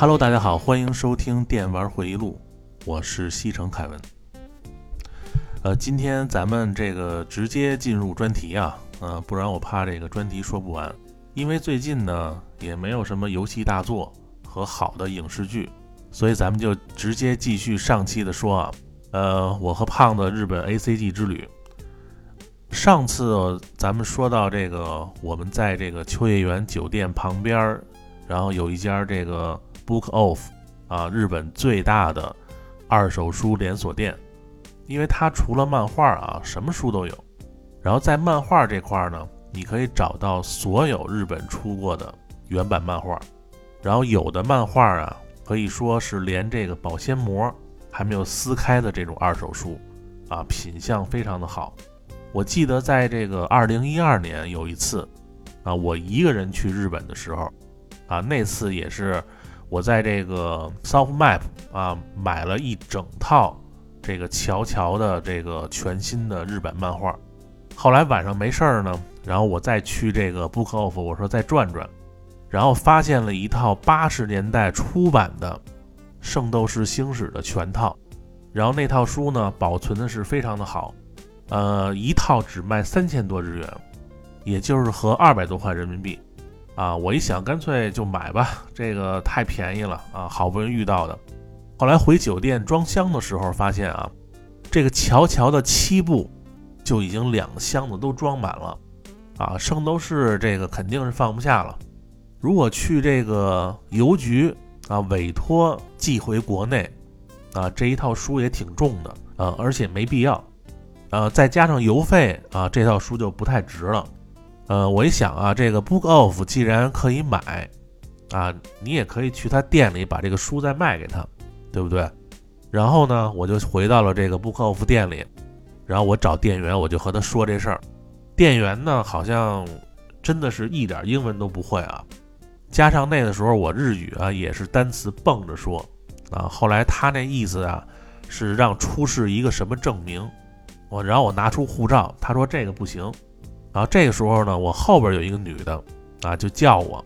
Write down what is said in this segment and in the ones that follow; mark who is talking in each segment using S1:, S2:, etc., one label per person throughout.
S1: Hello，大家好，欢迎收听电玩回忆录，我是西城凯文。呃，今天咱们这个直接进入专题啊，呃，不然我怕这个专题说不完。因为最近呢也没有什么游戏大作和好的影视剧，所以咱们就直接继续上期的说啊。呃，我和胖子日本 A C G 之旅。上次咱们说到这个，我们在这个秋叶原酒店旁边，然后有一家这个 Book Off 啊，日本最大的二手书连锁店。因为它除了漫画啊，什么书都有。然后在漫画这块呢，你可以找到所有日本出过的原版漫画。然后有的漫画啊，可以说是连这个保鲜膜还没有撕开的这种二手书啊，品相非常的好。我记得在这个二零一二年有一次，啊，我一个人去日本的时候，啊，那次也是我在这个 Soft Map 啊买了一整套这个乔乔的这个全新的日本漫画。后来晚上没事儿呢，然后我再去这个 Book Off，我说再转转，然后发现了一套八十年代出版的《圣斗士星矢》的全套，然后那套书呢保存的是非常的好。呃，一套只卖三千多日元，也就是合二百多块人民币，啊，我一想，干脆就买吧，这个太便宜了啊，好不容易遇到的。后来回酒店装箱的时候，发现啊，这个乔乔的七部就已经两箱子都装满了，啊，圣斗士这个肯定是放不下了。如果去这个邮局啊，委托寄回国内，啊，这一套书也挺重的，啊，而且没必要。呃，再加上邮费啊，这套书就不太值了。呃，我一想啊，这个 Book Off 既然可以买，啊，你也可以去他店里把这个书再卖给他，对不对？然后呢，我就回到了这个 Book Off 店里，然后我找店员，我就和他说这事儿。店员呢，好像真的是一点英文都不会啊，加上那个时候我日语啊也是单词蹦着说啊。后来他那意思啊，是让出示一个什么证明。我然后我拿出护照，他说这个不行。然后这个时候呢，我后边有一个女的啊，就叫我，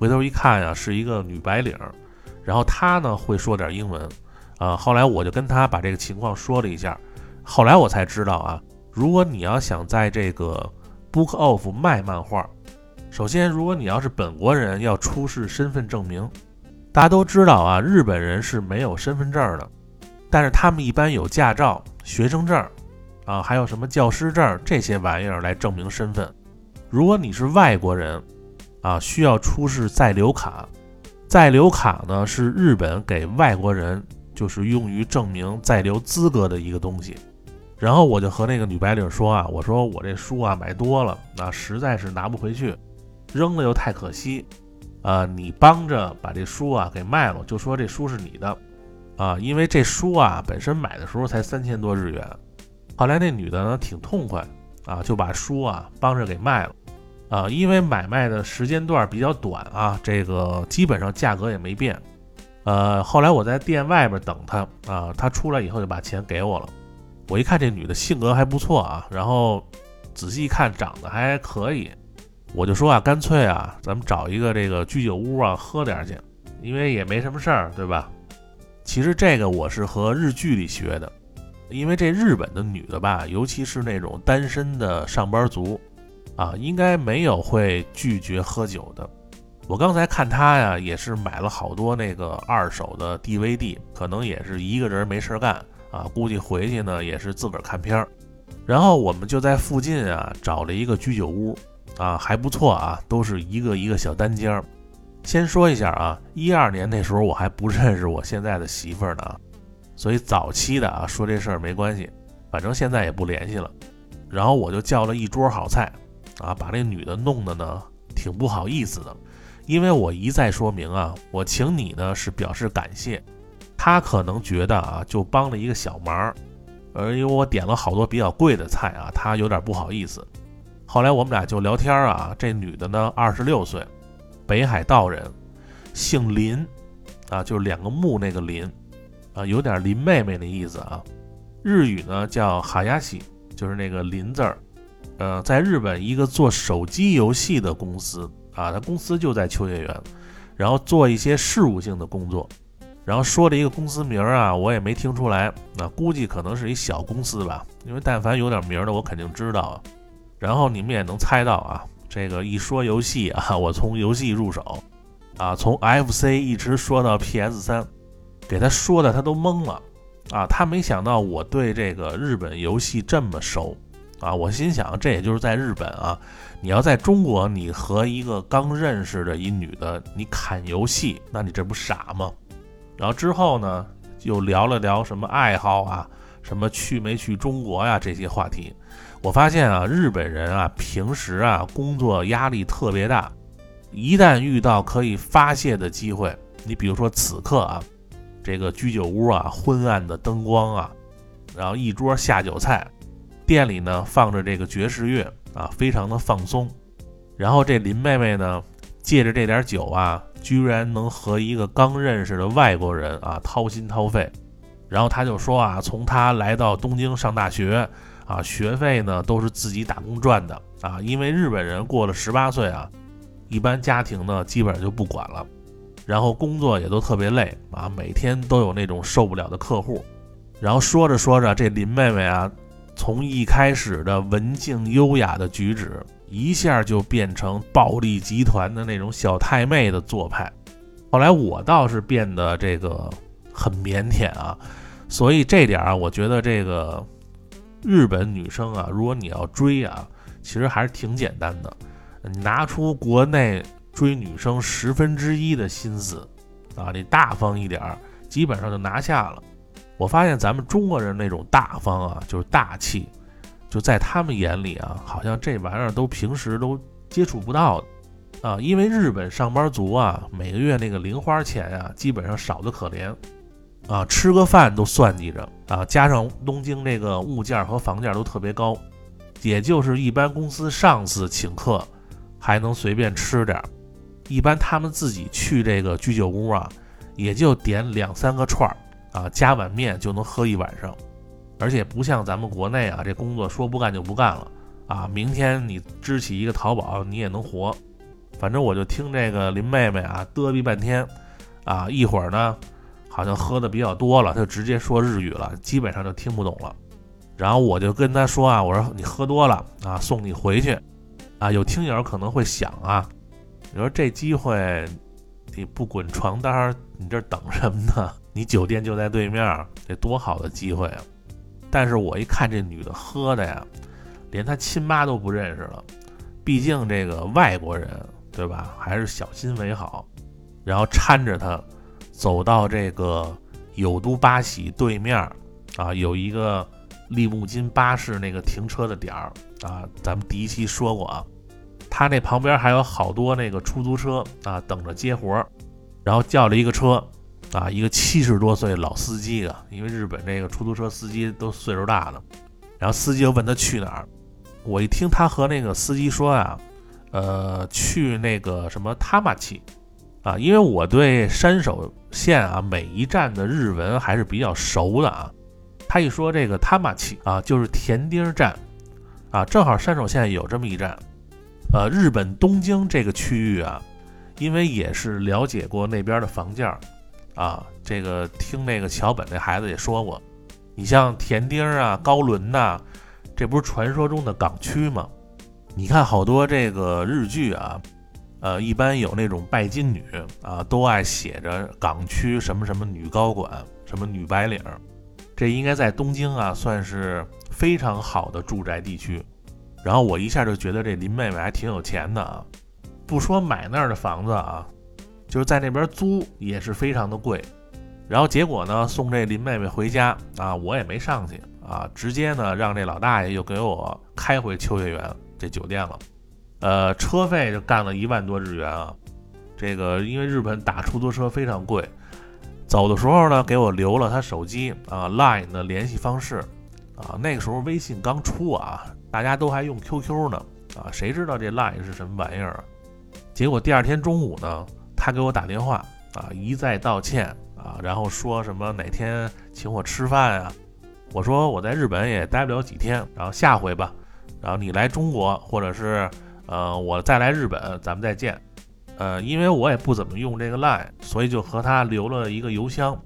S1: 回头一看呀，是一个女白领。然后她呢会说点英文啊。后来我就跟她把这个情况说了一下。后来我才知道啊，如果你要想在这个 Book Off 卖漫画，首先如果你要是本国人，要出示身份证明。大家都知道啊，日本人是没有身份证的，但是他们一般有驾照、学生证。啊，还有什么教师证这些玩意儿来证明身份？如果你是外国人，啊，需要出示在留卡。在留卡呢，是日本给外国人就是用于证明在留资格的一个东西。然后我就和那个女白领说啊，我说我这书啊买多了，那实在是拿不回去，扔了又太可惜。啊，你帮着把这书啊给卖了，就说这书是你的。啊，因为这书啊本身买的时候才三千多日元。后来那女的呢挺痛快啊，就把书啊帮着给卖了，啊，因为买卖的时间段比较短啊，这个基本上价格也没变。呃，后来我在店外边等她啊，她出来以后就把钱给我了。我一看这女的性格还不错啊，然后仔细一看长得还可以，我就说啊，干脆啊，咱们找一个这个居酒屋啊喝点去，因为也没什么事儿，对吧？其实这个我是和日剧里学的。因为这日本的女的吧，尤其是那种单身的上班族，啊，应该没有会拒绝喝酒的。我刚才看她呀，也是买了好多那个二手的 DVD，可能也是一个人没事干啊，估计回去呢也是自个儿看片儿。然后我们就在附近啊找了一个居酒屋，啊，还不错啊，都是一个一个小单间儿。先说一下啊，一二年那时候我还不认识我现在的媳妇儿呢。所以早期的啊，说这事儿没关系，反正现在也不联系了。然后我就叫了一桌好菜，啊，把那女的弄得呢挺不好意思的，因为我一再说明啊，我请你呢是表示感谢，她可能觉得啊就帮了一个小忙，而因为我点了好多比较贵的菜啊，她有点不好意思。后来我们俩就聊天啊，这女的呢二十六岁，北海道人，姓林，啊，就是两个木那个林。啊，有点林妹妹的意思啊。日语呢叫哈亚西，就是那个林字儿。呃，在日本一个做手机游戏的公司啊，它公司就在秋叶原。然后做一些事务性的工作。然后说了一个公司名啊，我也没听出来，那估计可能是一小公司吧，因为但凡有点名的，我肯定知道。然后你们也能猜到啊，这个一说游戏啊，我从游戏入手，啊，从 FC 一直说到 PS 三，给他说的他都懵了，啊，他没想到我对这个日本游戏这么熟，啊，我心想这也就是在日本啊，你要在中国，你和一个刚认识的一女的，你砍游戏，那你这不傻吗？然后之后呢，又聊了聊什么爱好啊，什么去没去中国呀这些话题。我发现啊，日本人啊，平时啊工作压力特别大，一旦遇到可以发泄的机会，你比如说此刻啊，这个居酒屋啊，昏暗的灯光啊，然后一桌下酒菜，店里呢放着这个爵士乐啊，非常的放松。然后这林妹妹呢，借着这点酒啊。居然能和一个刚认识的外国人啊掏心掏肺，然后他就说啊，从他来到东京上大学啊，学费呢都是自己打工赚的啊，因为日本人过了十八岁啊，一般家庭呢基本上就不管了，然后工作也都特别累啊，每天都有那种受不了的客户，然后说着说着，这林妹妹啊，从一开始的文静优雅的举止。一下就变成暴力集团的那种小太妹的做派，后来我倒是变得这个很腼腆啊，所以这点啊，我觉得这个日本女生啊，如果你要追啊，其实还是挺简单的，你拿出国内追女生十分之一的心思啊，你大方一点儿，基本上就拿下了。我发现咱们中国人那种大方啊，就是大气。就在他们眼里啊，好像这玩意儿都平时都接触不到的啊，因为日本上班族啊，每个月那个零花钱啊，基本上少得可怜啊，吃个饭都算计着啊，加上东京这个物价和房价都特别高，也就是一般公司上司请客还能随便吃点儿，一般他们自己去这个居酒屋啊，也就点两三个串儿啊，加碗面就能喝一晚上。而且不像咱们国内啊，这工作说不干就不干了啊！明天你支起一个淘宝，你也能活。反正我就听这个林妹妹啊嘚逼半天，啊一会儿呢，好像喝的比较多了，就直接说日语了，基本上就听不懂了。然后我就跟她说啊，我说你喝多了啊，送你回去啊。有听友可能会想啊，你说这机会你不滚床单，你这等什么呢？你酒店就在对面，这多好的机会啊！但是我一看这女的喝的呀，连她亲妈都不认识了。毕竟这个外国人，对吧？还是小心为好。然后搀着她走到这个有都八喜对面啊，有一个利木津巴士那个停车的点儿啊。咱们第一期说过啊，他那旁边还有好多那个出租车啊，等着接活儿。然后叫了一个车。啊，一个七十多岁老司机啊，因为日本这个出租车司机都岁数大了，然后司机又问他去哪儿，我一听他和那个司机说呀，呃，去那个什么他马奇，啊，因为我对山手线啊每一站的日文还是比较熟的啊，他一说这个他马奇啊，就是田町站，啊，正好山手线有这么一站，呃，日本东京这个区域啊，因为也是了解过那边的房价。啊，这个听那个桥本那孩子也说过，你像田丁啊、高伦呐，这不是传说中的港区吗？你看好多这个日剧啊，呃，一般有那种拜金女啊，都爱写着港区什么什么女高管、什么女白领，这应该在东京啊算是非常好的住宅地区。然后我一下就觉得这林妹妹还挺有钱的啊，不说买那儿的房子啊。就是在那边租也是非常的贵，然后结果呢送这林妹妹回家啊，我也没上去啊，直接呢让这老大爷又给我开回秋叶原这酒店了，呃，车费就干了一万多日元啊，这个因为日本打出租车非常贵，走的时候呢给我留了他手机啊 Line 的联系方式啊，那个时候微信刚出啊，大家都还用 QQ 呢啊，谁知道这 Line 是什么玩意儿啊？结果第二天中午呢。他给我打电话啊，一再道歉啊，然后说什么哪天请我吃饭啊？我说我在日本也待不了几天，然后下回吧，然后你来中国或者是呃我再来日本，咱们再见。呃，因为我也不怎么用这个 Line，所以就和他留了一个邮箱。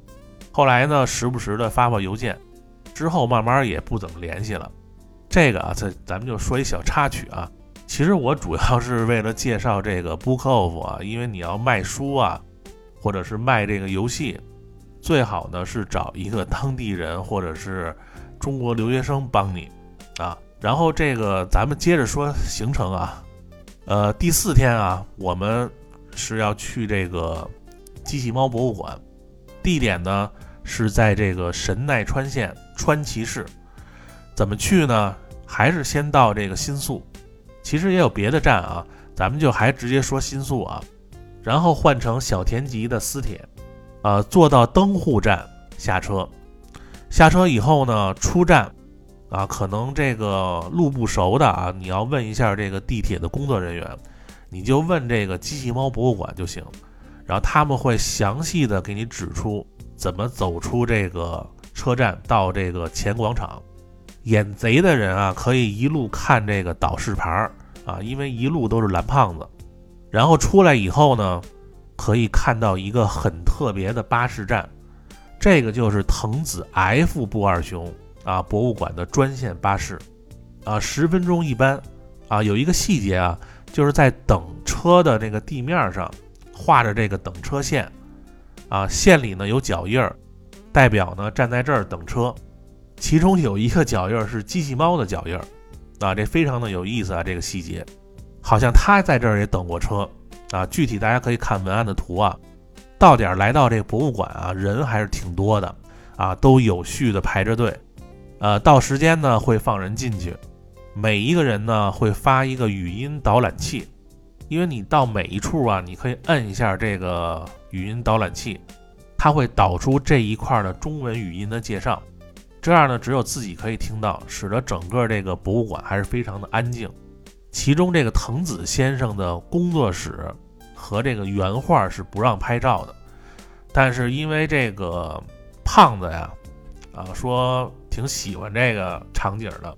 S1: 后来呢，时不时的发发邮件，之后慢慢也不怎么联系了。这个啊，这咱们就说一小插曲啊。其实我主要是为了介绍这个 Bookoff 啊，因为你要卖书啊，或者是卖这个游戏，最好呢是找一个当地人或者是中国留学生帮你啊。然后这个咱们接着说行程啊，呃，第四天啊，我们是要去这个机器猫博物馆，地点呢是在这个神奈川县川崎市。怎么去呢？还是先到这个新宿。其实也有别的站啊，咱们就还直接说新宿啊，然后换成小田急的私铁，呃，坐到登户站下车，下车以后呢，出站啊，可能这个路不熟的啊，你要问一下这个地铁的工作人员，你就问这个机器猫博物馆就行，然后他们会详细的给你指出怎么走出这个车站到这个前广场。眼贼的人啊，可以一路看这个导示牌儿啊，因为一路都是蓝胖子。然后出来以后呢，可以看到一个很特别的巴士站，这个就是藤子 F 不二雄啊博物馆的专线巴士啊，十分钟一班啊。有一个细节啊，就是在等车的那个地面上画着这个等车线啊，线里呢有脚印儿，代表呢站在这儿等车。其中有一个脚印是机器猫的脚印，啊，这非常的有意思啊，这个细节，好像他在这儿也等过车啊。具体大家可以看文案的图啊。到点来到这个博物馆啊，人还是挺多的啊，都有序的排着队。呃，到时间呢会放人进去，每一个人呢会发一个语音导览器，因为你到每一处啊，你可以摁一下这个语音导览器，它会导出这一块的中文语音的介绍。这样呢，只有自己可以听到，使得整个这个博物馆还是非常的安静。其中这个藤子先生的工作室和这个原画是不让拍照的，但是因为这个胖子呀，啊说挺喜欢这个场景的，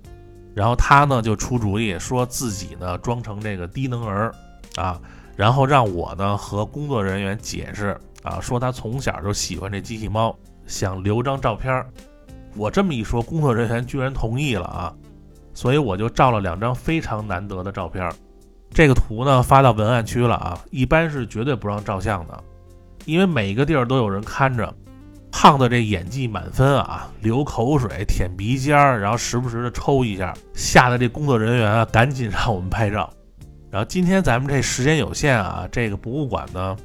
S1: 然后他呢就出主意，说自己呢装成这个低能儿啊，然后让我呢和工作人员解释啊，说他从小就喜欢这机器猫，想留张照片儿。我这么一说，工作人员居然同意了啊！所以我就照了两张非常难得的照片。这个图呢发到文案区了啊，一般是绝对不让照相的，因为每一个地儿都有人看着。胖子这演技满分啊，流口水、舔鼻尖儿，然后时不时的抽一下，吓得这工作人员啊赶紧让我们拍照。然后今天咱们这时间有限啊，这个博物馆呢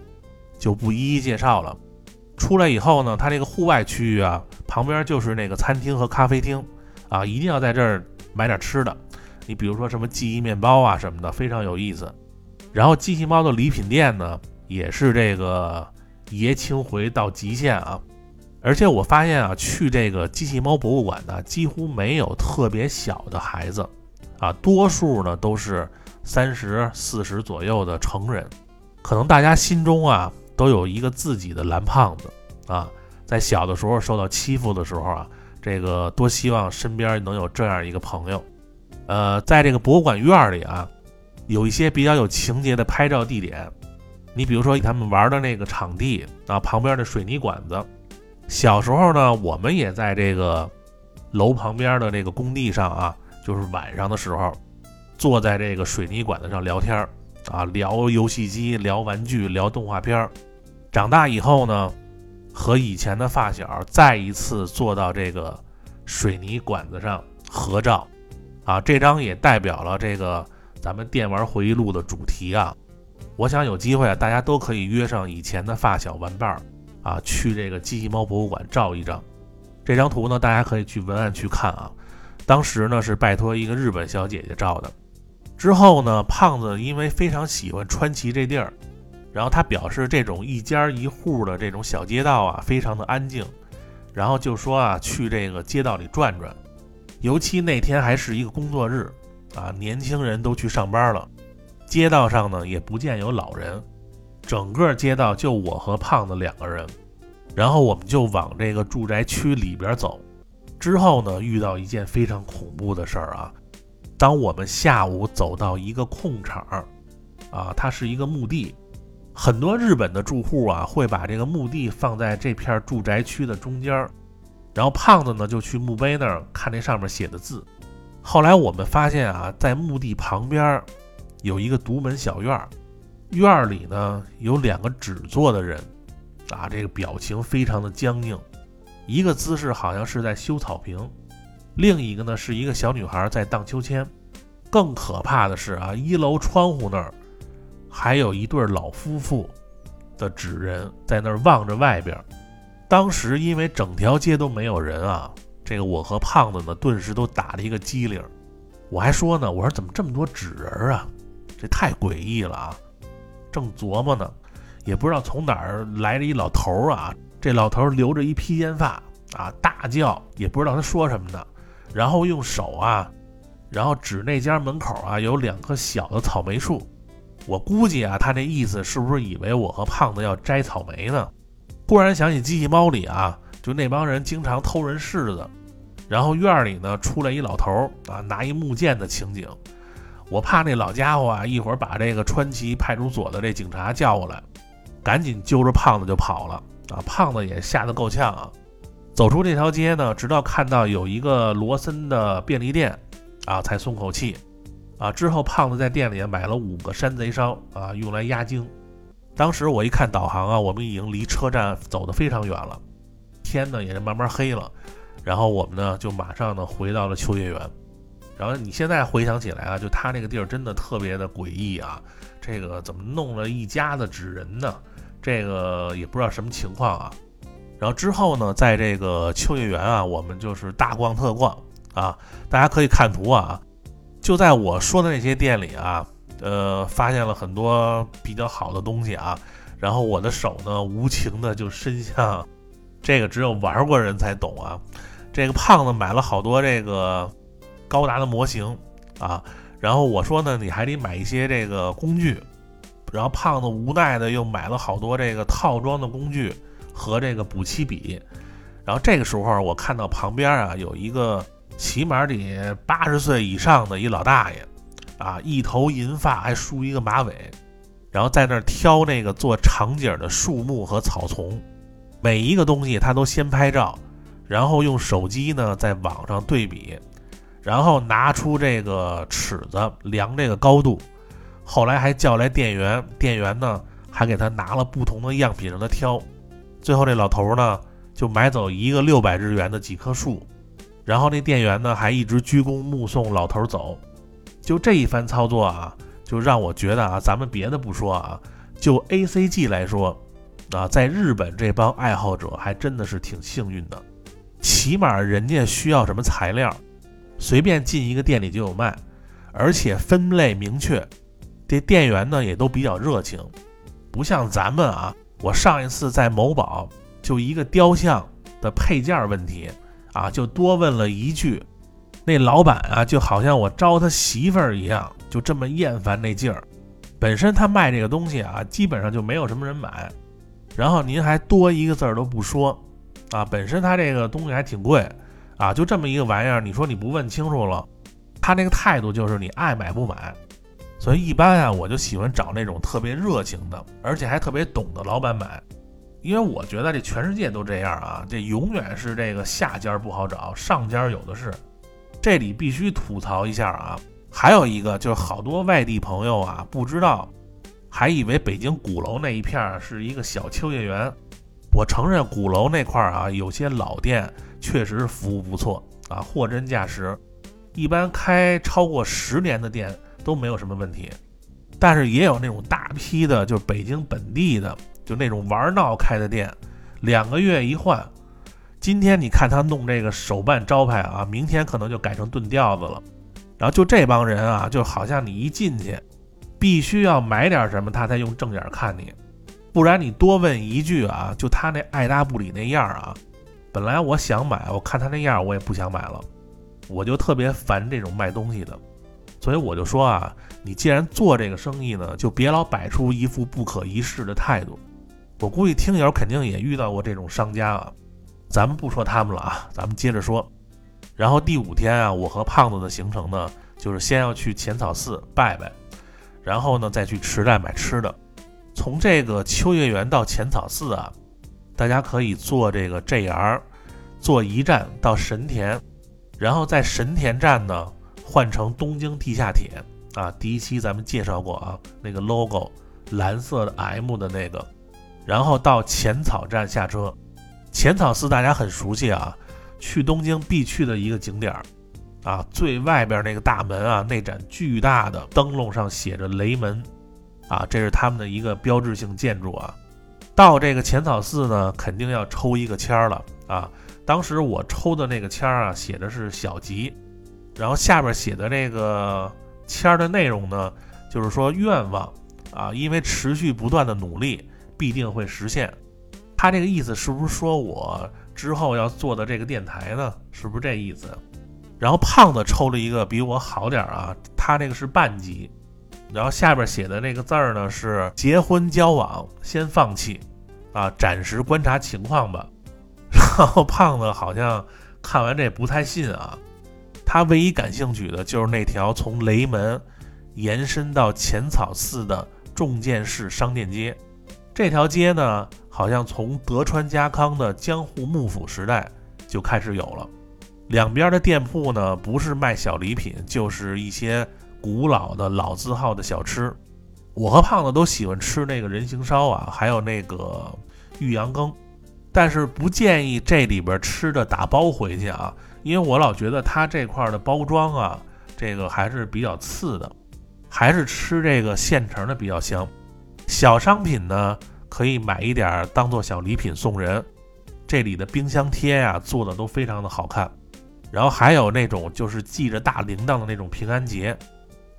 S1: 就不一一介绍了。出来以后呢，它这个户外区域啊，旁边就是那个餐厅和咖啡厅，啊，一定要在这儿买点吃的。你比如说什么记忆面包啊什么的，非常有意思。然后机器猫的礼品店呢，也是这个爷青回到极限啊。而且我发现啊，去这个机器猫博物馆的几乎没有特别小的孩子，啊，多数呢都是三十四十左右的成人。可能大家心中啊。都有一个自己的蓝胖子啊，在小的时候受到欺负的时候啊，这个多希望身边能有这样一个朋友。呃，在这个博物馆院里啊，有一些比较有情节的拍照地点。你比如说他们玩的那个场地啊，旁边的水泥管子。小时候呢，我们也在这个楼旁边的这个工地上啊，就是晚上的时候，坐在这个水泥管子上聊天啊，聊游戏机，聊玩具，聊动画片儿。长大以后呢，和以前的发小再一次坐到这个水泥管子上合照，啊，这张也代表了这个咱们电玩回忆录的主题啊。我想有机会啊，大家都可以约上以前的发小玩伴儿啊，去这个机器猫博物馆照一张。这张图呢，大家可以去文案去看啊。当时呢是拜托一个日本小姐姐照的。之后呢，胖子因为非常喜欢川崎这地儿。然后他表示，这种一家一户的这种小街道啊，非常的安静。然后就说啊，去这个街道里转转，尤其那天还是一个工作日啊，年轻人都去上班了，街道上呢也不见有老人，整个街道就我和胖子两个人。然后我们就往这个住宅区里边走，之后呢遇到一件非常恐怖的事儿啊，当我们下午走到一个空场儿，啊，它是一个墓地。很多日本的住户啊，会把这个墓地放在这片住宅区的中间儿，然后胖子呢就去墓碑那儿看那上面写的字。后来我们发现啊，在墓地旁边有一个独门小院儿，院儿里呢有两个纸做的人，啊，这个表情非常的僵硬，一个姿势好像是在修草坪，另一个呢是一个小女孩在荡秋千。更可怕的是啊，一楼窗户那儿还有一对老夫妇的纸人在那儿望着外边。当时因为整条街都没有人啊。这个我和胖子呢，顿时都打了一个激灵。我还说呢，我说怎么这么多纸人啊？这太诡异了啊！正琢磨呢，也不知道从哪儿来了一老头儿啊。这老头留着一披肩发啊，大叫，也不知道他说什么呢。然后用手啊，然后指那家门口啊有两棵小的草莓树。我估计啊，他这意思是不是以为我和胖子要摘草莓呢？忽然想起机器猫里啊，就那帮人经常偷人柿子。然后院里呢出来一老头啊，拿一木剑的情景，我怕那老家伙啊一会儿把这个川崎派出所的这警察叫过来，赶紧揪着胖子就跑了啊！胖子也吓得够呛啊！走出这条街呢，直到看到有一个罗森的便利店啊，才松口气啊！之后胖子在店里买了五个山贼烧啊，用来压惊。当时我一看导航啊，我们已经离车站走得非常远了，天呢也是慢慢黑了。然后我们呢，就马上呢回到了秋叶原。然后你现在回想起来啊，就他那个地儿真的特别的诡异啊。这个怎么弄了一家子纸人呢？这个也不知道什么情况啊。然后之后呢，在这个秋叶原啊，我们就是大逛特逛啊。大家可以看图啊，就在我说的那些店里啊，呃，发现了很多比较好的东西啊。然后我的手呢，无情的就伸向这个只有玩过 人才懂啊。这个胖子买了好多这个高达的模型啊，然后我说呢，你还得买一些这个工具，然后胖子无奈的又买了好多这个套装的工具和这个补漆笔，然后这个时候我看到旁边啊有一个起码得八十岁以上的一老大爷啊，一头银发还梳一个马尾，然后在那儿挑那个做场景的树木和草丛，每一个东西他都先拍照。然后用手机呢在网上对比，然后拿出这个尺子量这个高度，后来还叫来店员，店员呢还给他拿了不同的样品让他挑，最后这老头呢就买走一个六百日元的几棵树，然后那店员呢还一直鞠躬目送老头走，就这一番操作啊，就让我觉得啊，咱们别的不说啊，就 A C G 来说，啊，在日本这帮爱好者还真的是挺幸运的。起码人家需要什么材料，随便进一个店里就有卖，而且分类明确。这店员呢也都比较热情，不像咱们啊。我上一次在某宝就一个雕像的配件问题啊，就多问了一句，那老板啊就好像我招他媳妇儿一样，就这么厌烦那劲儿。本身他卖这个东西啊，基本上就没有什么人买，然后您还多一个字儿都不说。啊，本身他这个东西还挺贵，啊，就这么一个玩意儿，你说你不问清楚了，他那个态度就是你爱买不买，所以一般啊，我就喜欢找那种特别热情的，而且还特别懂的老板买，因为我觉得这全世界都这样啊，这永远是这个下家不好找，上家有的是。这里必须吐槽一下啊，还有一个就是好多外地朋友啊不知道，还以为北京鼓楼那一片儿是一个小秋叶原。我承认鼓楼那块儿啊，有些老店确实服务不错啊，货真价实。一般开超过十年的店都没有什么问题，但是也有那种大批的，就是北京本地的，就那种玩闹开的店，两个月一换。今天你看他弄这个手办招牌啊，明天可能就改成炖吊子了。然后就这帮人啊，就好像你一进去，必须要买点什么，他才用正眼看你。不然你多问一句啊，就他那爱答不理那样啊，本来我想买，我看他那样我也不想买了，我就特别烦这种卖东西的，所以我就说啊，你既然做这个生意呢，就别老摆出一副不可一世的态度。我估计听友肯定也遇到过这种商家啊，咱们不说他们了啊，咱们接着说。然后第五天啊，我和胖子的行程呢，就是先要去浅草寺拜拜，然后呢再去池袋买吃的。从这个秋叶原到浅草寺啊，大家可以坐这个 JR，坐一站到神田，然后在神田站呢换乘东京地下铁啊。第一期咱们介绍过啊，那个 logo 蓝色的 M 的那个，然后到浅草站下车。浅草寺大家很熟悉啊，去东京必去的一个景点儿啊。最外边那个大门啊，那盏巨大的灯笼上写着雷门。啊，这是他们的一个标志性建筑啊。到这个浅草寺呢，肯定要抽一个签儿了啊。当时我抽的那个签儿啊，写的是小吉，然后下边写的这个签儿的内容呢，就是说愿望啊，因为持续不断的努力，必定会实现。他这个意思是不是说我之后要做的这个电台呢？是不是这意思？然后胖子抽了一个比我好点儿啊，他那个是半级。然后下边写的那个字儿呢是结婚交往先放弃，啊，暂时观察情况吧。然后胖子好像看完这不太信啊，他唯一感兴趣的就是那条从雷门延伸到浅草寺的重建式商店街。这条街呢，好像从德川家康的江户幕府时代就开始有了。两边的店铺呢，不是卖小礼品，就是一些。古老的老字号的小吃，我和胖子都喜欢吃那个人形烧啊，还有那个玉阳羹，但是不建议这里边吃的打包回去啊，因为我老觉得它这块的包装啊，这个还是比较次的，还是吃这个现成的比较香。小商品呢，可以买一点当做小礼品送人。这里的冰箱贴呀，做的都非常的好看，然后还有那种就是系着大铃铛的那种平安结。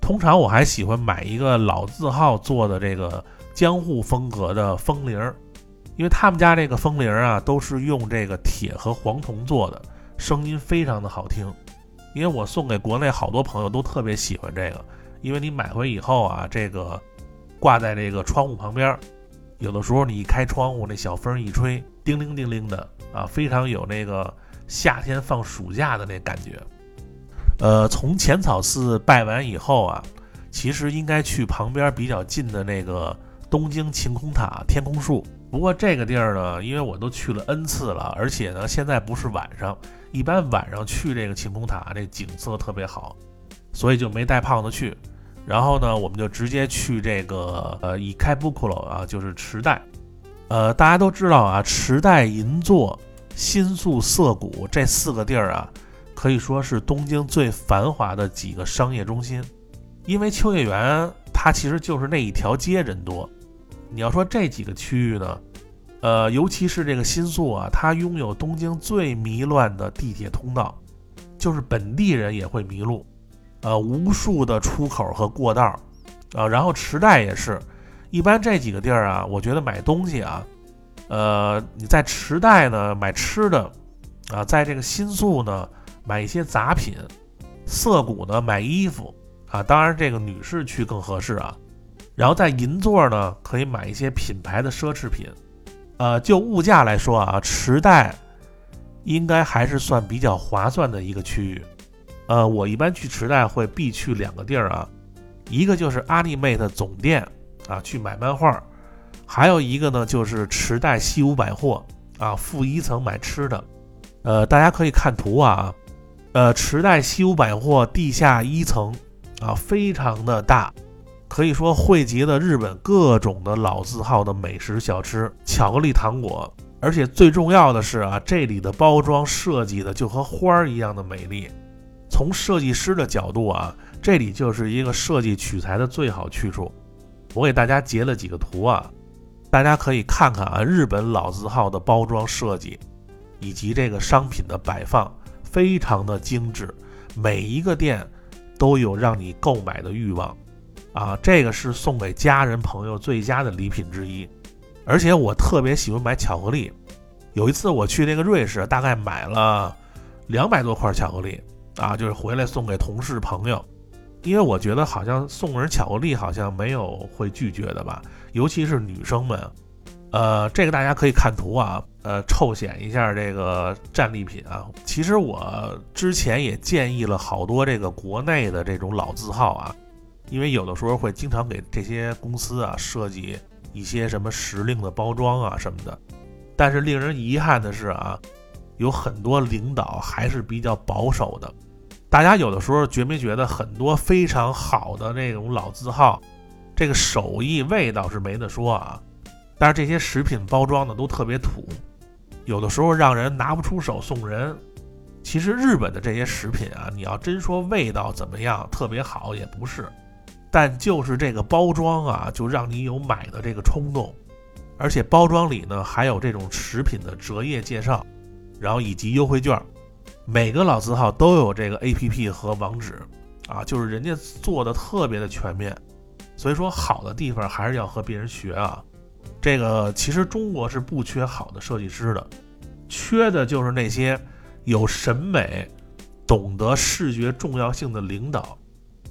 S1: 通常我还喜欢买一个老字号做的这个江户风格的风铃，因为他们家这个风铃啊都是用这个铁和黄铜做的，声音非常的好听。因为我送给国内好多朋友都特别喜欢这个，因为你买回以后啊，这个挂在这个窗户旁边，有的时候你一开窗户，那小风一吹，叮铃叮铃的啊，非常有那个夏天放暑假的那感觉。呃，从浅草寺拜完以后啊，其实应该去旁边比较近的那个东京晴空塔天空树。不过这个地儿呢，因为我都去了 N 次了，而且呢，现在不是晚上，一般晚上去这个晴空塔，这景色特别好，所以就没带胖子去。然后呢，我们就直接去这个呃以开布库罗啊，就是池袋。呃，大家都知道啊，池袋、银座、新宿、涩谷这四个地儿啊。可以说是东京最繁华的几个商业中心，因为秋叶原它其实就是那一条街人多。你要说这几个区域呢，呃，尤其是这个新宿啊，它拥有东京最迷乱的地铁通道，就是本地人也会迷路，呃，无数的出口和过道，啊，然后池袋也是，一般这几个地儿啊，我觉得买东西啊，呃，你在池袋呢买吃的，啊，在这个新宿呢。买一些杂品，涩谷呢买衣服啊，当然这个女士去更合适啊。然后在银座呢可以买一些品牌的奢侈品，呃，就物价来说啊，池袋应该还是算比较划算的一个区域。呃，我一般去池袋会必去两个地儿啊，一个就是阿尼妹的总店啊，去买漫画，还有一个呢就是池袋西武百货啊，负一层买吃的。呃，大家可以看图啊。呃，池袋西武百货地下一层啊，非常的大，可以说汇集了日本各种的老字号的美食小吃、巧克力糖果，而且最重要的是啊，这里的包装设计的就和花儿一样的美丽。从设计师的角度啊，这里就是一个设计取材的最好去处。我给大家截了几个图啊，大家可以看看啊，日本老字号的包装设计以及这个商品的摆放。非常的精致，每一个店都有让你购买的欲望，啊，这个是送给家人朋友最佳的礼品之一。而且我特别喜欢买巧克力，有一次我去那个瑞士，大概买了两百多块巧克力，啊，就是回来送给同事朋友，因为我觉得好像送人巧克力好像没有会拒绝的吧，尤其是女生们。呃，这个大家可以看图啊，呃，臭显一下这个战利品啊。其实我之前也建议了好多这个国内的这种老字号啊，因为有的时候会经常给这些公司啊设计一些什么时令的包装啊什么的。但是令人遗憾的是啊，有很多领导还是比较保守的。大家有的时候觉没觉得很多非常好的那种老字号，这个手艺味道是没得说啊，但是这些食品包装的都特别土，有的时候让人拿不出手送人。其实日本的这些食品啊，你要真说味道怎么样，特别好也不是，但就是这个包装啊，就让你有买的这个冲动，而且包装里呢还有这种食品的折页介绍，然后以及优惠券，每个老字号都有这个 APP 和网址啊，就是人家做的特别的全面，所以说好的地方还是要和别人学啊。这个其实中国是不缺好的设计师的，缺的就是那些。有审美、懂得视觉重要性的领导，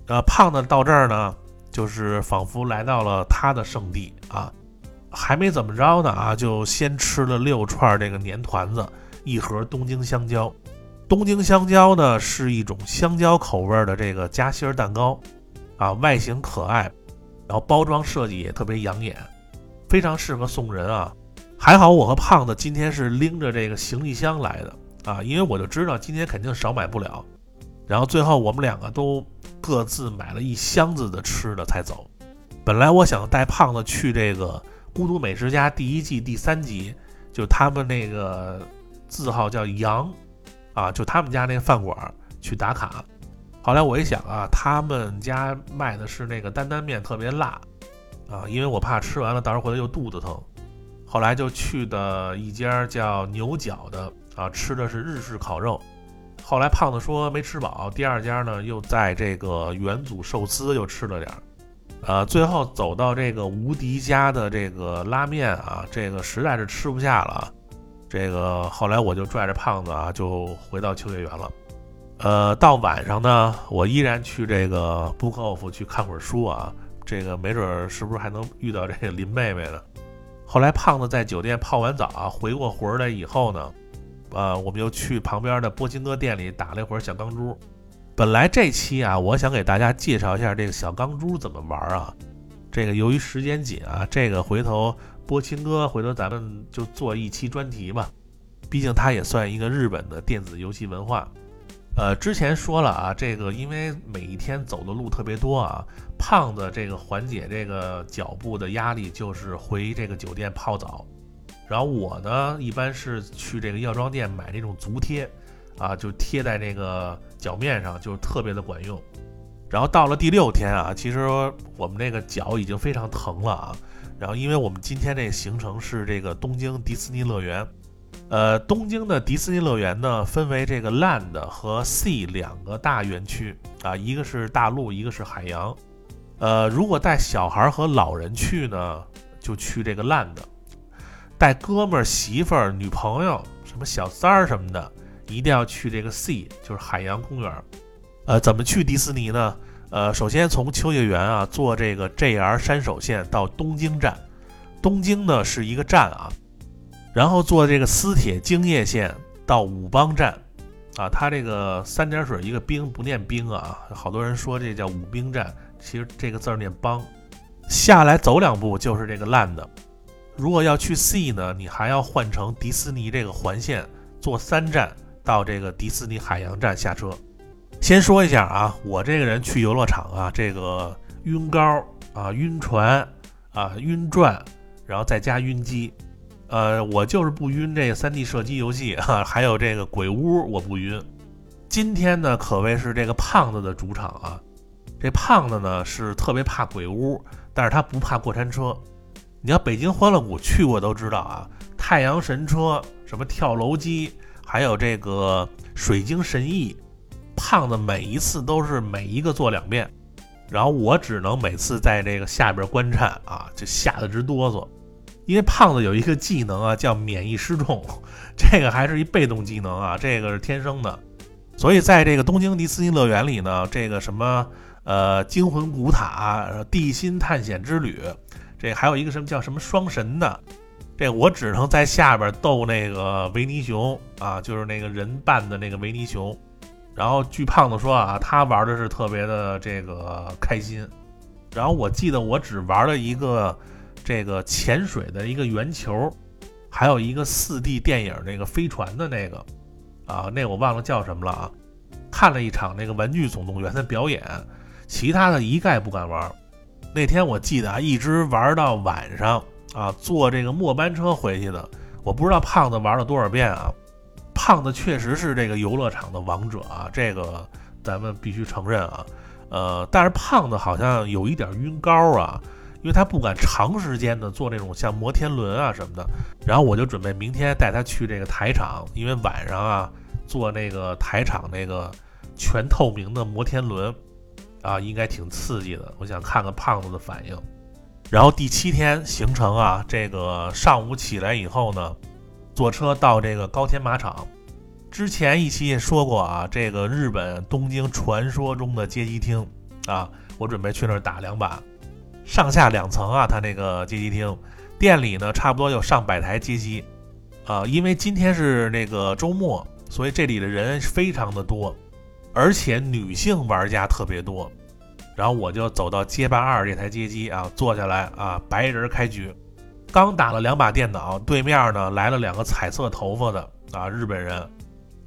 S1: 呃，胖子到这儿呢，就是仿佛来到了他的圣地啊，还没怎么着呢啊，就先吃了六串这个年团子，一盒东京香蕉。东京香蕉呢是一种香蕉口味的这个夹心蛋糕，啊，外形可爱，然后包装设计也特别养眼，非常适合送人啊。还好我和胖子今天是拎着这个行李箱来的。啊，因为我就知道今天肯定少买不了，然后最后我们两个都各自买了一箱子的吃的才走。本来我想带胖子去这个《孤独美食家》第一季第三集，就他们那个字号叫杨，啊，就他们家那个饭馆去打卡。后来我一想啊，他们家卖的是那个担担面，特别辣，啊，因为我怕吃完了到时候回来又肚子疼。后来就去的一家叫牛角的。啊，吃的是日式烤肉。后来胖子说没吃饱，第二家呢又在这个元祖寿司又吃了点儿。呃，最后走到这个无敌家的这个拉面啊，这个实在是吃不下了。这个后来我就拽着胖子啊，就回到秋叶原了。呃，到晚上呢，我依然去这个 Book Off 去看会儿书啊。这个没准是不是还能遇到这个林妹妹呢？后来胖子在酒店泡完澡啊，回过魂来以后呢。呃，我们又去旁边的波金哥店里打了一会儿小钢珠。本来这期啊，我想给大家介绍一下这个小钢珠怎么玩啊。这个由于时间紧啊，这个回头波青哥回头咱们就做一期专题吧。毕竟它也算一个日本的电子游戏文化。呃，之前说了啊，这个因为每一天走的路特别多啊，胖子这个缓解这个脚步的压力就是回这个酒店泡澡。然后我呢，一般是去这个药妆店买那种足贴，啊，就贴在那个脚面上，就特别的管用。然后到了第六天啊，其实我们那个脚已经非常疼了啊。然后因为我们今天这个行程是这个东京迪士尼乐园，呃，东京的迪士尼乐园呢分为这个 Land 和 Sea 两个大园区啊，一个是大陆，一个是海洋。呃，如果带小孩和老人去呢，就去这个 Land。带哥们儿、媳妇儿、女朋友、什么小三儿什么的，一定要去这个 Sea，就是海洋公园。呃，怎么去迪士尼呢？呃，首先从秋叶原啊，坐这个 JR 山手线到东京站，东京呢是一个站啊，然后坐这个私铁京叶线到武邦站，啊，它这个三点水一个兵不念兵啊，好多人说这叫武兵站，其实这个字儿念邦。下来走两步就是这个 Land。如果要去 C 呢，你还要换乘迪士尼这个环线，坐三站到这个迪士尼海洋站下车。先说一下啊，我这个人去游乐场啊，这个晕高啊、晕船啊、晕转，然后再加晕机。呃，我就是不晕这个 3D 射击游戏哈，还有这个鬼屋我不晕。今天呢，可谓是这个胖子的主场啊。这胖子呢是特别怕鬼屋，但是他不怕过山车。你要北京欢乐谷去过都知道啊，太阳神车、什么跳楼机，还有这个水晶神翼，胖子每一次都是每一个做两遍，然后我只能每次在这个下边观战啊，就吓得直哆嗦。因为胖子有一个技能啊，叫免疫失重，这个还是一被动技能啊，这个是天生的。所以在这个东京迪士尼乐园里呢，这个什么呃惊魂古塔、地心探险之旅。这还有一个什么叫什么双神的，这我只能在下边逗那个维尼熊啊，就是那个人扮的那个维尼熊。然后据胖子说啊，他玩的是特别的这个开心。然后我记得我只玩了一个这个潜水的一个圆球，还有一个四 D 电影那个飞船的那个啊，那我忘了叫什么了啊。看了一场那个《玩具总动员》的表演，其他的一概不敢玩。那天我记得啊，一直玩到晚上啊，坐这个末班车回去的。我不知道胖子玩了多少遍啊。胖子确实是这个游乐场的王者啊，这个咱们必须承认啊。呃，但是胖子好像有一点晕高啊，因为他不敢长时间的坐这种像摩天轮啊什么的。然后我就准备明天带他去这个台场，因为晚上啊坐那个台场那个全透明的摩天轮啊，应该挺刺激的。我想看看胖子的反应。然后第七天行程啊，这个上午起来以后呢。坐车到这个高田马场，之前一期也说过啊，这个日本东京传说中的街机厅啊，我准备去那儿打两把。上下两层啊，它那个街机厅店里呢，差不多有上百台街机啊。因为今天是那个周末，所以这里的人非常的多，而且女性玩家特别多。然后我就走到街霸二这台街机啊，坐下来啊，白人开局。刚打了两把电脑，对面呢来了两个彩色头发的啊日本人，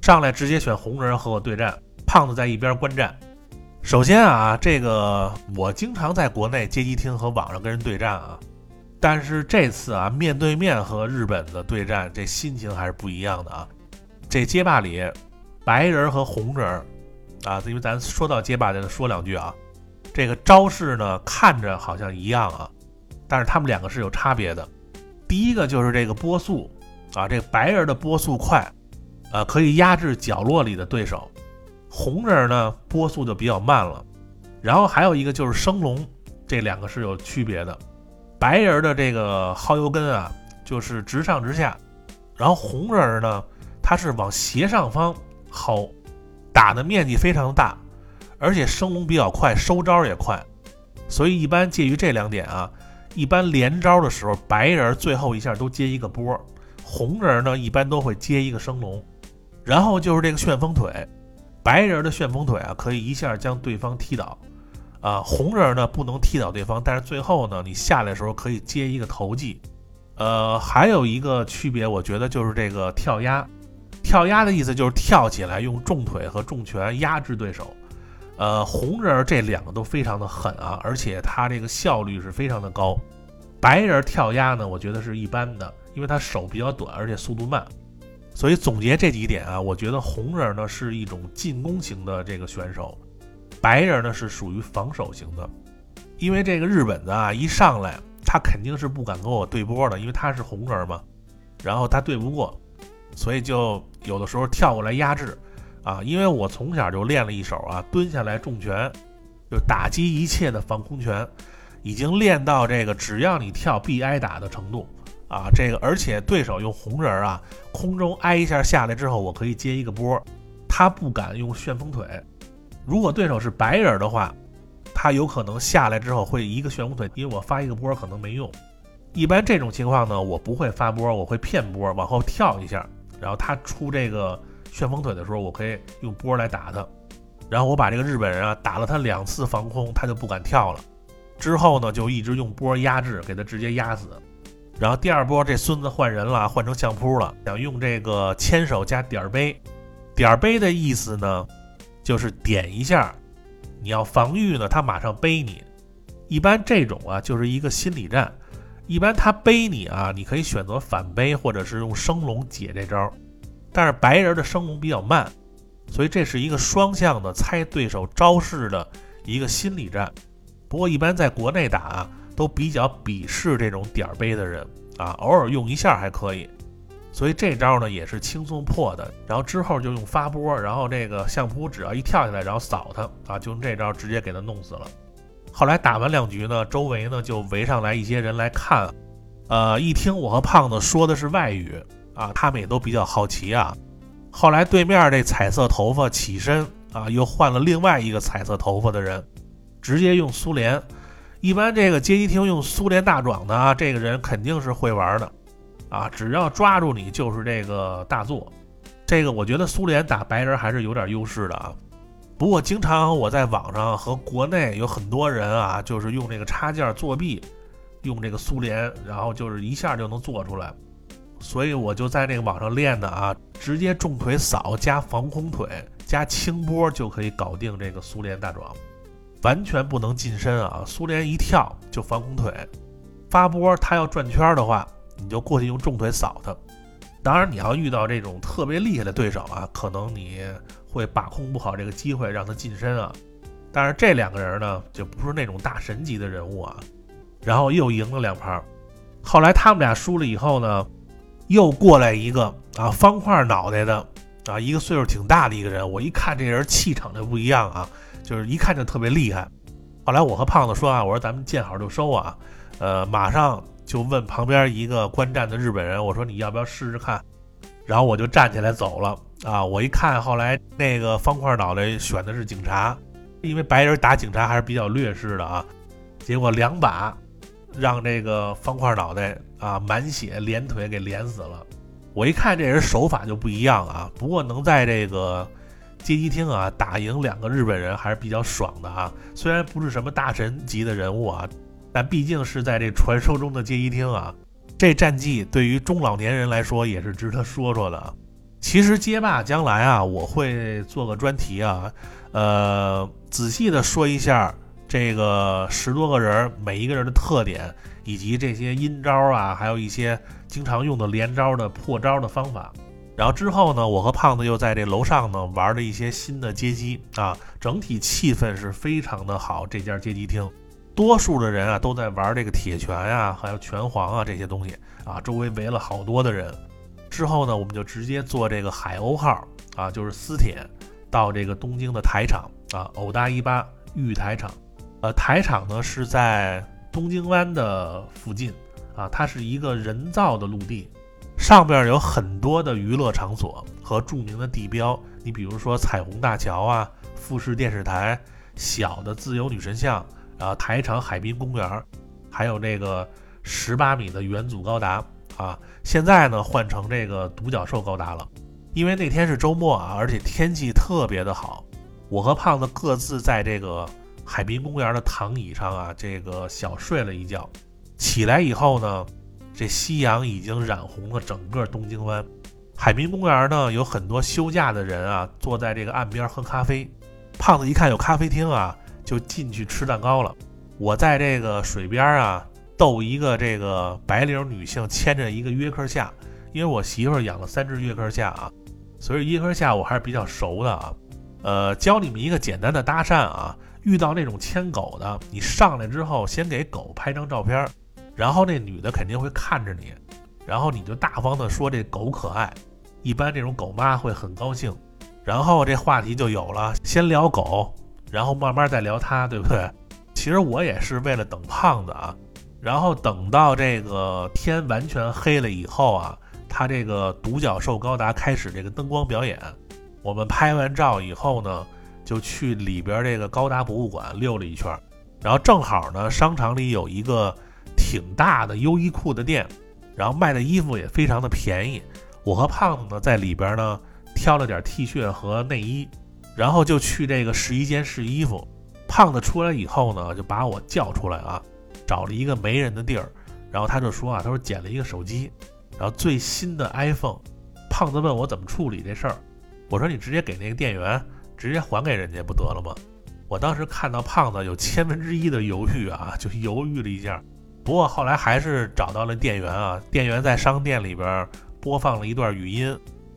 S1: 上来直接选红人和我对战，胖子在一边观战。首先啊，这个我经常在国内街机厅和网上跟人对战啊，但是这次啊面对面和日本的对战，这心情还是不一样的啊。这街霸里，白人和红人啊，因为咱说到街霸，就说两句啊，这个招式呢看着好像一样啊，但是他们两个是有差别的。第一个就是这个波速啊，这白人的波速快，呃，可以压制角落里的对手；红人呢，波速就比较慢了。然后还有一个就是升龙，这两个是有区别的。白人的这个耗油根啊，就是直上直下，然后红人呢，它是往斜上方薅，打的面积非常大，而且升龙比较快，收招也快，所以一般介于这两点啊。一般连招的时候，白人最后一下都接一个波，红人呢一般都会接一个升龙，然后就是这个旋风腿，白人的旋风腿啊可以一下将对方踢倒，啊红人呢不能踢倒对方，但是最后呢你下来的时候可以接一个投技，呃还有一个区别，我觉得就是这个跳压，跳压的意思就是跳起来用重腿和重拳压制对手。呃，红人这两个都非常的狠啊，而且他这个效率是非常的高。白人跳压呢，我觉得是一般的，因为他手比较短，而且速度慢。所以总结这几点啊，我觉得红人呢是一种进攻型的这个选手，白人呢是属于防守型的。因为这个日本的啊，一上来他肯定是不敢跟我对波的，因为他是红人嘛，然后他对不过，所以就有的时候跳过来压制。啊，因为我从小就练了一手啊，蹲下来重拳，就打击一切的防空拳，已经练到这个只要你跳必挨打的程度啊。这个而且对手用红人啊，空中挨一下下来之后，我可以接一个波，他不敢用旋风腿。如果对手是白人的话，他有可能下来之后会一个旋风腿，因为我发一个波可能没用。一般这种情况呢，我不会发波，我会骗波往后跳一下，然后他出这个。旋风腿的时候，我可以用波来打他，然后我把这个日本人啊打了他两次防空，他就不敢跳了。之后呢，就一直用波压制，给他直接压死。然后第二波这孙子换人了，换成相扑了，想用这个牵手加点儿背。点儿背的意思呢，就是点一下，你要防御呢，他马上背你。一般这种啊，就是一个心理战。一般他背你啊，你可以选择反背，或者是用升龙解这招。但是白人的升龙比较慢，所以这是一个双向的猜对手招式的一个心理战。不过一般在国内打啊，都比较鄙视这种点儿背的人啊，偶尔用一下还可以。所以这招呢也是轻松破的。然后之后就用发波，然后这个相扑只要一跳下来，然后扫他啊，就用这招直接给他弄死了。后来打完两局呢，周围呢就围上来一些人来看，呃，一听我和胖子说的是外语。啊，他们也都比较好奇啊。后来对面这彩色头发起身啊，又换了另外一个彩色头发的人，直接用苏联。一般这个街机厅用苏联大壮的，这个人肯定是会玩的啊。只要抓住你就是这个大作。这个我觉得苏联打白人还是有点优势的啊。不过经常我在网上和国内有很多人啊，就是用这个插件作弊，用这个苏联，然后就是一下就能做出来。所以我就在那个网上练的啊，直接重腿扫加防空腿加轻波就可以搞定这个苏联大壮，完全不能近身啊！苏联一跳就防空腿，发波他要转圈的话，你就过去用重腿扫他。当然你要遇到这种特别厉害的对手啊，可能你会把控不好这个机会让他近身啊。但是这两个人呢，就不是那种大神级的人物啊。然后又赢了两盘，后来他们俩输了以后呢？又过来一个啊，方块脑袋的啊，一个岁数挺大的一个人。我一看这人气场就不一样啊，就是一看就特别厉害。后来我和胖子说啊，我说咱们见好就收啊，呃，马上就问旁边一个观战的日本人，我说你要不要试试看？然后我就站起来走了啊。我一看，后来那个方块脑袋选的是警察，因为白人打警察还是比较劣势的啊。结果两把。让这个方块脑袋啊满血连腿给连死了。我一看这人手法就不一样啊。不过能在这个街机厅啊打赢两个日本人还是比较爽的啊。虽然不是什么大神级的人物啊，但毕竟是在这传说中的街机厅啊。这战绩对于中老年人来说也是值得说说的。其实街霸将来啊，我会做个专题啊，呃，仔细的说一下。这个十多个人，每一个人的特点，以及这些阴招啊，还有一些经常用的连招的破招的方法。然后之后呢，我和胖子又在这楼上呢玩了一些新的街机啊，整体气氛是非常的好。这家街机厅，多数的人啊都在玩这个铁拳呀，还有拳皇啊这些东西啊，周围围了好多的人。之后呢，我们就直接坐这个海鸥号啊，就是私铁，到这个东京的台场啊，偶大一八玉台场。呃，台场呢是在东京湾的附近啊，它是一个人造的陆地，上边有很多的娱乐场所和著名的地标，你比如说彩虹大桥啊、富士电视台、小的自由女神像，然后台场海滨公园，还有这个十八米的元祖高达啊，现在呢换成这个独角兽高达了，因为那天是周末啊，而且天气特别的好，我和胖子各自在这个。海滨公园的躺椅上啊，这个小睡了一觉，起来以后呢，这夕阳已经染红了整个东京湾。海滨公园呢，有很多休假的人啊，坐在这个岸边喝咖啡。胖子一看有咖啡厅啊，就进去吃蛋糕了。我在这个水边啊，逗一个这个白领女性牵着一个约克夏，因为我媳妇养了三只约克夏啊，所以约克夏我还是比较熟的啊。呃，教你们一个简单的搭讪啊。遇到那种牵狗的，你上来之后先给狗拍张照片，然后那女的肯定会看着你，然后你就大方的说这狗可爱，一般这种狗妈会很高兴，然后这话题就有了，先聊狗，然后慢慢再聊他，对不对？其实我也是为了等胖子啊，然后等到这个天完全黑了以后啊，他这个独角兽高达开始这个灯光表演，我们拍完照以后呢。就去里边这个高达博物馆溜了一圈，然后正好呢，商场里有一个挺大的优衣库的店，然后卖的衣服也非常的便宜。我和胖子呢在里边呢挑了点 T 恤和内衣，然后就去这个试衣间试衣服。胖子出来以后呢，就把我叫出来啊，找了一个没人的地儿，然后他就说啊，他说捡了一个手机，然后最新的 iPhone。胖子问我怎么处理这事儿，我说你直接给那个店员。直接还给人家不得了吗？我当时看到胖子有千分之一的犹豫啊，就犹豫了一下。不过后来还是找到了店员啊，店员在商店里边播放了一段语音。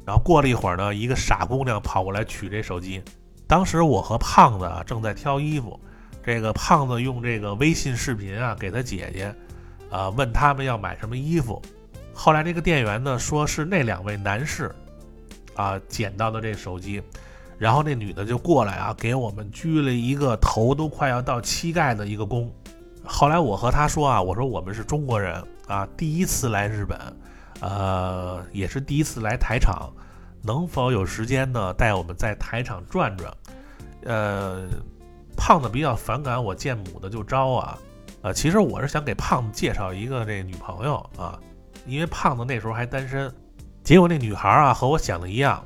S1: 然后过了一会儿呢，一个傻姑娘跑过来取这手机。当时我和胖子啊正在挑衣服，这个胖子用这个微信视频啊给他姐姐啊问他们要买什么衣服。后来这个店员呢说是那两位男士啊捡到的这手机。然后那女的就过来啊，给我们鞠了一个头都快要到膝盖的一个躬。后来我和他说啊，我说我们是中国人啊，第一次来日本，呃，也是第一次来台场，能否有时间呢，带我们在台场转转？呃，胖子比较反感我见母的就招啊，呃，其实我是想给胖子介绍一个这女朋友啊，因为胖子那时候还单身。结果那女孩啊和我想的一样。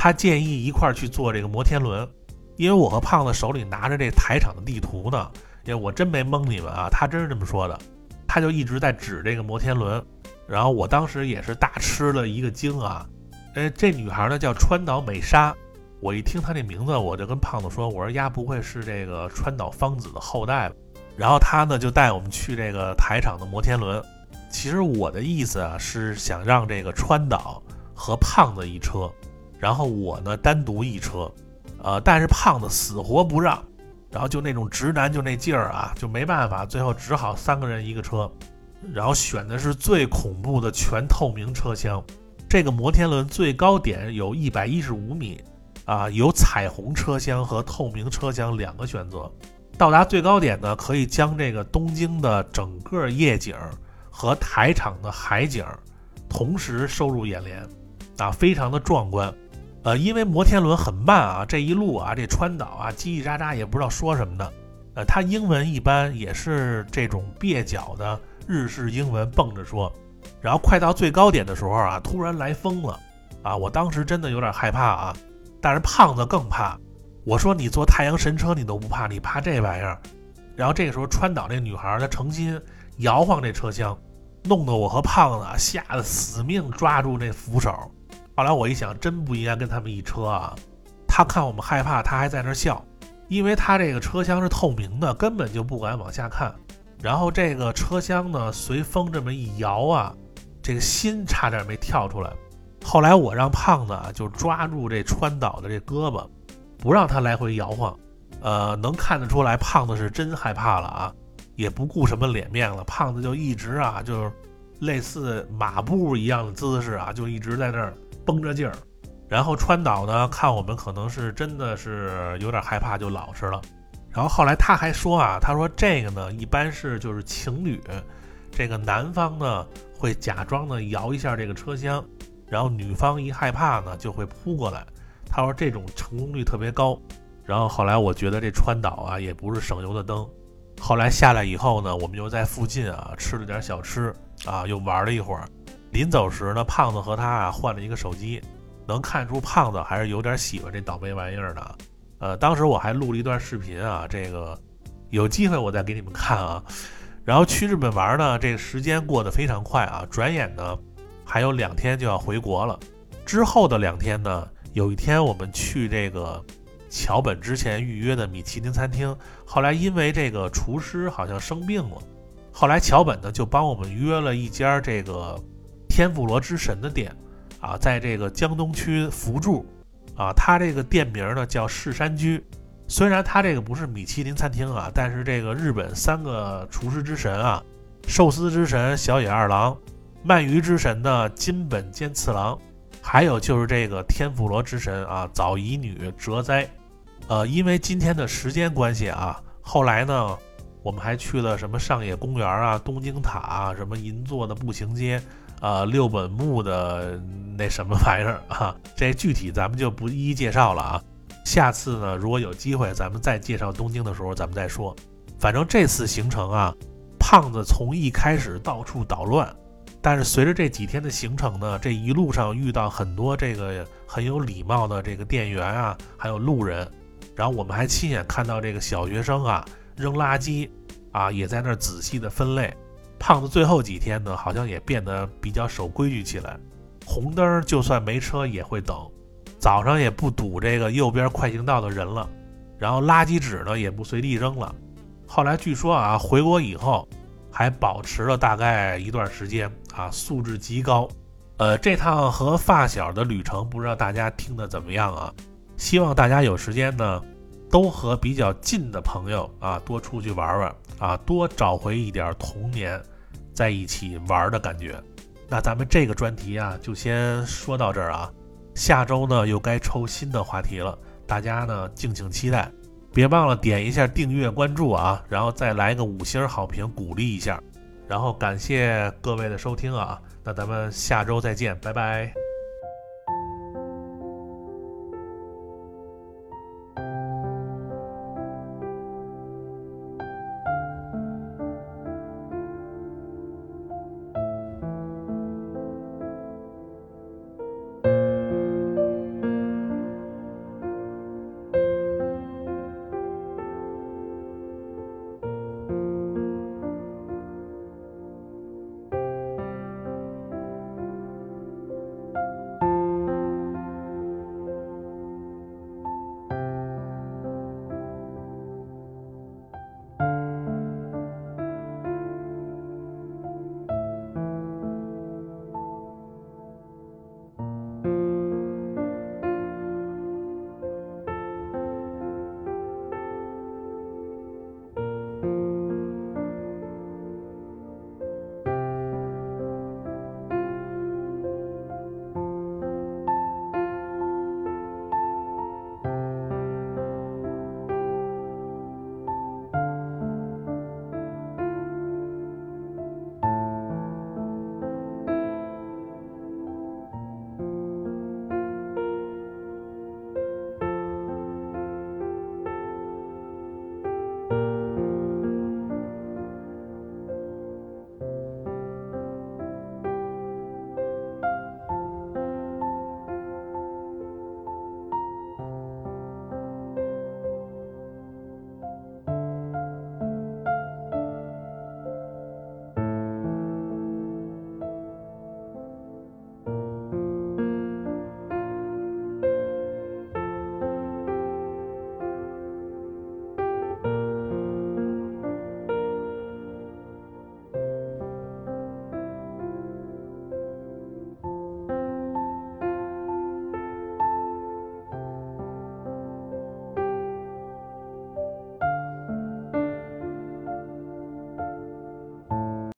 S1: 他建议一块儿去坐这个摩天轮，因为我和胖子手里拿着这台场的地图呢，我真没蒙你们啊，他真是这么说的。他就一直在指这个摩天轮，然后我当时也是大吃了一个惊啊！哎，这女孩呢叫川岛美沙，我一听她这名字，我就跟胖子说：“我说丫不会是这个川岛芳子的后代吧？”然后他呢就带我们去这个台场的摩天轮。其实我的意思啊是想让这个川岛和胖子一车，然后我呢单独一车，呃，但是胖子死活不让。然后就那种直男就那劲儿啊，就没办法，最后只好三个人一个车，然后选的是最恐怖的全透明车厢。这个摩天轮最高点有一百一十五米，啊，有彩虹车厢和透明车厢两个选择。到达最高点呢，可以将这个东京的整个夜景和台场的海景同时收入眼帘，啊，非常的壮观。呃，因为摩天轮很慢啊，这一路啊，这川岛啊，叽叽喳喳也不知道说什么呢。呃，他英文一般也是这种蹩脚的日式英文蹦着说。然后快到最高点的时候啊，突然来风了啊，我当时真的有点害怕啊。但是胖子更怕，我说你坐太阳神车你都不怕，你怕这玩意儿？然后这个时候川岛这女孩她诚心摇晃这车厢，弄得我和胖子吓得死命抓住那扶手。后来我一想，真不应该跟他们一车啊！他看我们害怕，他还在那笑，因为他这个车厢是透明的，根本就不敢往下看。然后这个车厢呢，随风这么一摇啊，这个心差点没跳出来。后来我让胖子啊，就抓住这川岛的这胳膊，不让他来回摇晃。呃，能看得出来，胖子是真害怕了啊，也不顾什么脸面了。胖子就一直啊，就是类似马步一样的姿势啊，就一直在那儿。绷着劲儿，然后川岛呢，看我们可能是真的是有点害怕，就老实了。然后后来他还说啊，他说这个呢，一般是就是情侣，这个男方呢会假装的摇一下这个车厢，然后女方一害怕呢就会扑过来。他说这种成功率特别高。然后后来我觉得这川岛啊也不是省油的灯。后来下来以后呢，我们又在附近啊吃了点小吃啊，又玩了一会儿。临走时呢，胖子和他啊换了一个手机，能看出胖子还是有点喜欢这倒霉玩意儿的。呃，当时我还录了一段视频啊，这个有机会我再给你们看啊。然后去日本玩呢，这个时间过得非常快啊，转眼呢还有两天就要回国了。之后的两天呢，有一天我们去这个桥本之前预约的米其林餐厅，后来因为这个厨师好像生病了，后来桥本呢就帮我们约了一家这个。天妇罗之神的店，啊，在这个江东区福住，啊，它这个店名呢叫世山居。虽然它这个不是米其林餐厅啊，但是这个日本三个厨师之神啊，寿司之神小野二郎，鳗鱼之神的金本兼次郎，还有就是这个天妇罗之神啊早乙女哲哉。呃，因为今天的时间关系啊，后来呢，我们还去了什么上野公园啊、东京塔啊、什么银座的步行街。啊，六本木的那什么玩意儿啊？这具体咱们就不一一介绍了啊。下次呢，如果有机会，咱们再介绍东京的时候，咱们再说。反正这次行程啊，胖子从一开始到处捣乱，但是随着这几天的行程呢，这一路上遇到很多这个很有礼貌的这个店员啊，还有路人，然后我们还亲眼看到这个小学生啊扔垃圾啊，也在那儿仔细的分类。胖子最后几天呢，好像也变得比较守规矩起来。红灯就算没车也会等，早上也不堵这个右边快行道的人了。然后垃圾纸呢也不随地扔了。后来据说啊，回国以后还保持了大概一段时间啊，素质极高。呃，这趟和发小的旅程，不知道大家听得怎么样啊？希望大家有时间呢。都和比较近的朋友啊，多出去玩玩啊，多找回一点童年在一起玩的感觉。那咱们这个专题啊，就先说到这儿啊。下周呢，又该抽新的话题了，大家呢敬请期待。别忘了点一下订阅关注啊，然后再来个五星好评鼓励一下。然后感谢各位的收听啊，那咱们下周再见，拜拜。